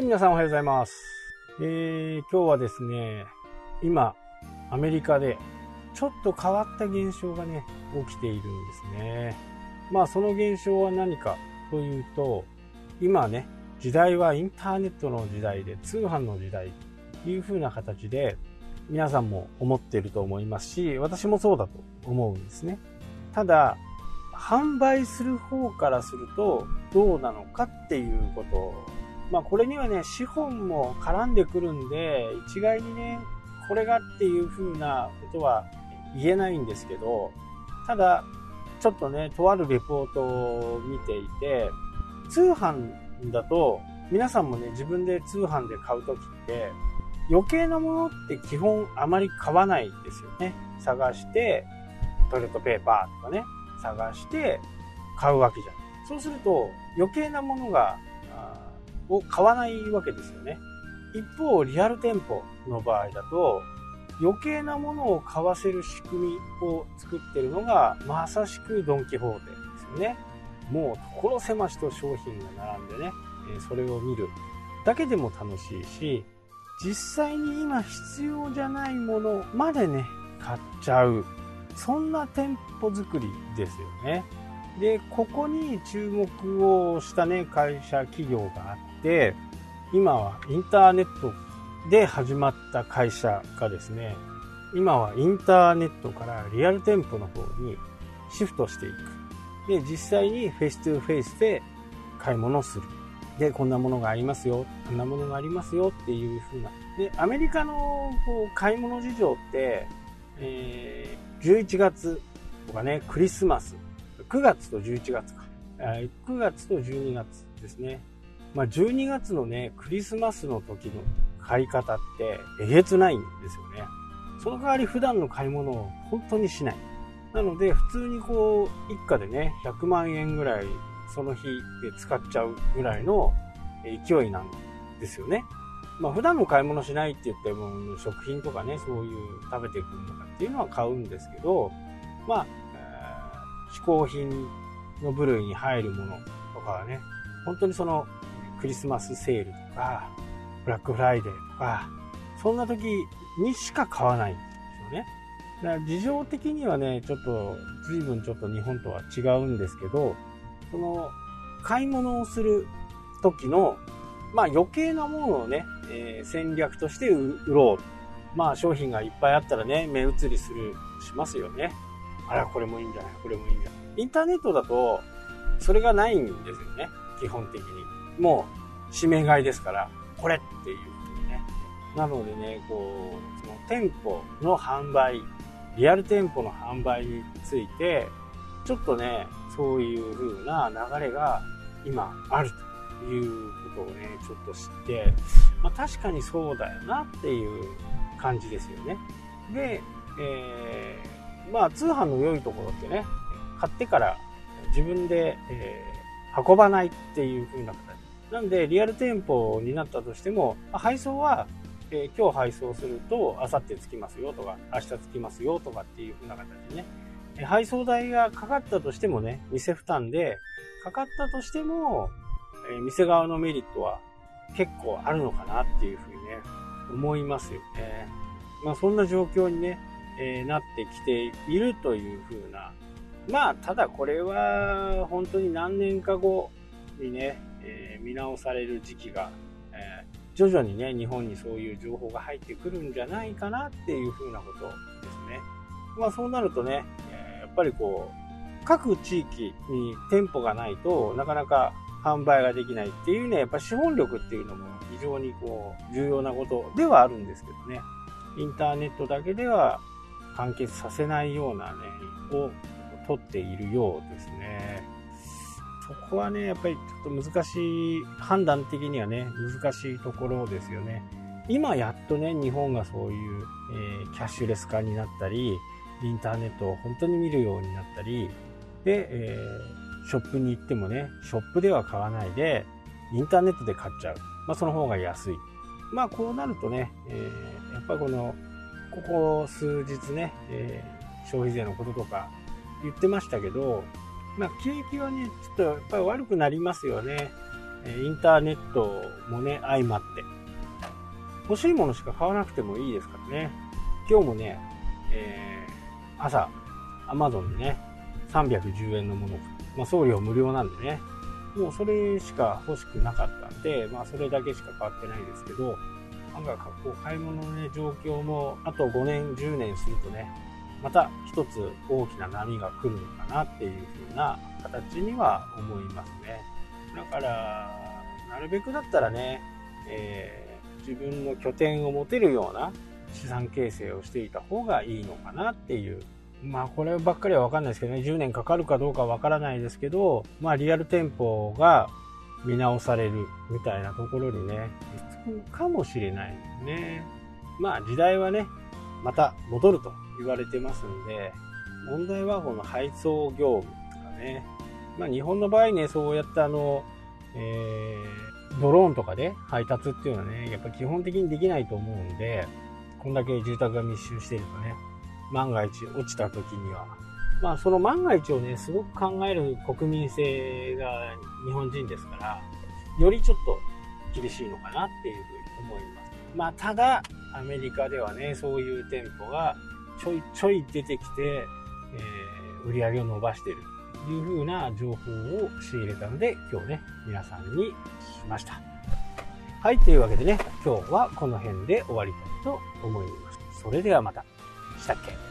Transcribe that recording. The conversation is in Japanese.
い、皆さんおはようございます。えー、今日はですね、今、アメリカでちょっと変わった現象がね、起きているんですね。まあ、その現象は何かというと、今ね、時代はインターネットの時代で、通販の時代という風な形で、皆さんも思っていると思いますし、私もそうだと思うんですね。ただ、販売する方からするとどうなのかっていうことまあこれにはね、資本も絡んでくるんで、一概にね、これがっていう風なことは言えないんですけど、ただ、ちょっとね、とあるレポートを見ていて、通販だと、皆さんもね、自分で通販で買うときって、余計なものって基本あまり買わないですよね。探して、トイレットペーパーとかね、探して買うわけじゃん。そうすると余計なものが、を買わないわけですよね。一方、リアル店舗の場合だと、余計なものを買わせる仕組みを作ってるのが、まさしくドン・キホーテですよね。もう所狭しと商品が並んでね、それを見るだけでも楽しいし、実際に今必要じゃないものまでね、買っちゃう。そんな店舗作りですよね。で、ここに注目をしたね、会社、企業があって、今はインターネットで始まった会社がですね、今はインターネットからリアル店舗の方にシフトしていく。で、実際にフェイス2フェイスで買い物をする。で、こんなものがありますよ、こんなものがありますよっていう風な。で、アメリカのこう買い物事情って、えー、11月とかね、クリスマス、9月と11月か。9月と12月ですね。まあ、12月のね、クリスマスの時の買い方ってえげつないんですよね。その代わり普段の買い物を本当にしない。なので、普通にこう、一家でね、100万円ぐらいその日で使っちゃうぐらいの勢いなんですよね。まあ普段の買い物しないって言っても食品とかね、そういう食べていくものとかっていうのは買うんですけど、まあ、えー、嗜好品の部類に入るものとかはね、本当にそのクリスマスセールとか、ブラックフライデーとか、そんな時にしか買わないんですよね。だから事情的にはね、ちょっと随分ちょっと日本とは違うんですけど、その買い物をする時の、まあ余計なものをね、えー、戦略として売ろう。まあ商品がいっぱいあったらね、目移りする、しますよね。あら、これもいいんじゃないこれもいいんじゃないインターネットだと、それがないんですよね。基本的に。もう、指名買いですから、これっていう風にね。なのでね、こう、その店舗の販売、リアル店舗の販売について、ちょっとね、そういう風な流れが今あるということをね、ちょっと知って、まあ、確かにそうだよなっていう感じですよね。で、えー、まあ通販の良いところってね、買ってから自分で、えー、運ばないっていう風な形。なんで、リアル店舗になったとしても、配送は、えー、今日配送すると、明後日着きますよとか、明日着きますよとかっていう風な形でね、配送代がかかったとしてもね、店負担で、かかったとしても、えー、店側のメリットは結構あるのかなっていうふうにね、思いますよね。まあそんな状況にね、えー、なってきているというふうな。まあただこれは本当に何年か後にね、えー、見直される時期が、え徐々にね、日本にそういう情報が入ってくるんじゃないかなっていうふうなことですね。まあそうなるとね、えやっぱりこう、各地域に店舗がないとなかなか販売ができないっていうね、やっぱ資本力っていうのも非常にこう、重要なことではあるんですけどね。インターネットだけでは完結させないようなね、を取っているようですね。そこはね、やっぱりちょっと難しい、判断的にはね、難しいところですよね。今やっとね、日本がそういう、えー、キャッシュレス化になったり、インターネットを本当に見るようになったり、で、えー、ショップに行ってもね、ショップでは買わないで、インターネットで買っちゃう。まあ、その方が安い。まあ、こうなるとね、えー、やっぱりこの、ここ数日ね、え、消費税のこととか言ってましたけど、まあ、景気はね、ちょっとやっぱり悪くなりますよね。インターネットもね、相まって。欲しいものしか買わなくてもいいですからね。今日もね、えー、朝、アマゾンでね、310円のもの、まあ、送料無料なんでね、もうそれしか欲しくなかったんで、まあそれだけしか変わってないですけど、案外こう買い物のね、状況もあと5年、10年するとね、また一つ大きな波が来るのかなっていう風な形には思いますね。だから、なるべくだったらね、えー、自分の拠点を持てるような資産形成をしていた方がいいのかなっていう。まあこればっかりは分かんないですけどね。10年かかるかどうかわからないですけどまあリアル店舗が見直されるみたいなところにねつくかもしれないですね。まあ時代はねまた戻ると。言われてますんで問題はこの配送業務とかねまあ日本の場合ねそうやってあの、えー、ドローンとかで配達っていうのはねやっぱ基本的にできないと思うんでこんだけ住宅が密集しているとね万が一落ちた時には。まあその万が一をね、すごく考える国民性が日本人ですから、よりちょっと厳しいのかなっていうふうに思います。まあただ、アメリカではね、そういう店舗がちょいちょい出てきて、えー、売り上げを伸ばしているというふうな情報を仕入れたので、今日ね、皆さんに聞きました。はい、というわけでね、今日はこの辺で終わりたいと思います。それではまた。したっけ？